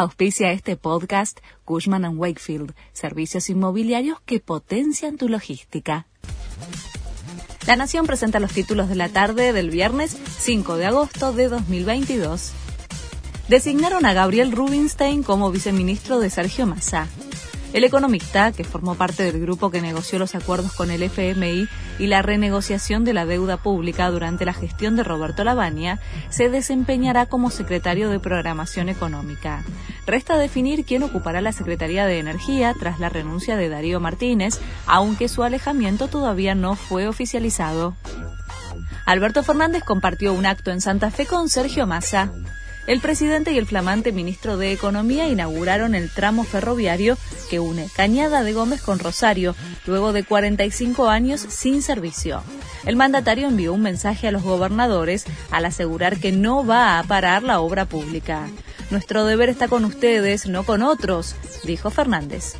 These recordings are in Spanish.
Auspicia este podcast Cushman ⁇ Wakefield, servicios inmobiliarios que potencian tu logística. La Nación presenta los títulos de la tarde del viernes 5 de agosto de 2022. Designaron a Gabriel Rubinstein como viceministro de Sergio Massa. El economista, que formó parte del grupo que negoció los acuerdos con el FMI y la renegociación de la deuda pública durante la gestión de Roberto Lavagna, se desempeñará como secretario de Programación Económica. Resta definir quién ocupará la Secretaría de Energía tras la renuncia de Darío Martínez, aunque su alejamiento todavía no fue oficializado. Alberto Fernández compartió un acto en Santa Fe con Sergio Massa. El presidente y el flamante ministro de Economía inauguraron el tramo ferroviario que une Cañada de Gómez con Rosario, luego de 45 años sin servicio. El mandatario envió un mensaje a los gobernadores al asegurar que no va a parar la obra pública. Nuestro deber está con ustedes, no con otros, dijo Fernández.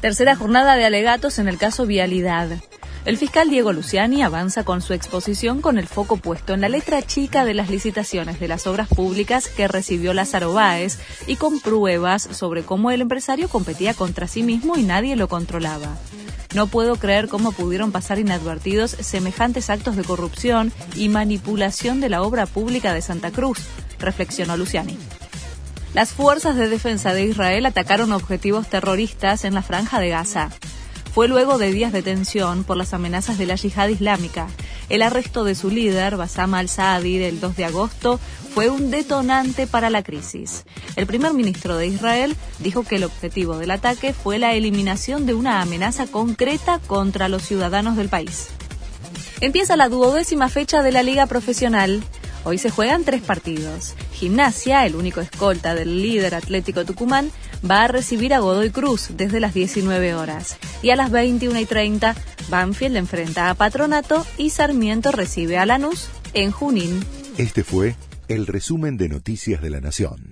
Tercera jornada de alegatos en el caso Vialidad. El fiscal Diego Luciani avanza con su exposición con el foco puesto en la letra chica de las licitaciones de las obras públicas que recibió Lázaro Báez y con pruebas sobre cómo el empresario competía contra sí mismo y nadie lo controlaba. No puedo creer cómo pudieron pasar inadvertidos semejantes actos de corrupción y manipulación de la obra pública de Santa Cruz, reflexionó Luciani. Las fuerzas de defensa de Israel atacaron objetivos terroristas en la franja de Gaza fue luego de días de tensión por las amenazas de la yihad islámica. El arresto de su líder, Bassam al-Saadir, el 2 de agosto, fue un detonante para la crisis. El primer ministro de Israel dijo que el objetivo del ataque fue la eliminación de una amenaza concreta contra los ciudadanos del país. Empieza la duodécima fecha de la Liga Profesional. Hoy se juegan tres partidos. Gimnasia, el único escolta del líder Atlético Tucumán, va a recibir a Godoy Cruz desde las 19 horas. Y a las 21 y 30, Banfield enfrenta a Patronato y Sarmiento recibe a Lanús en Junín. Este fue el resumen de Noticias de la Nación.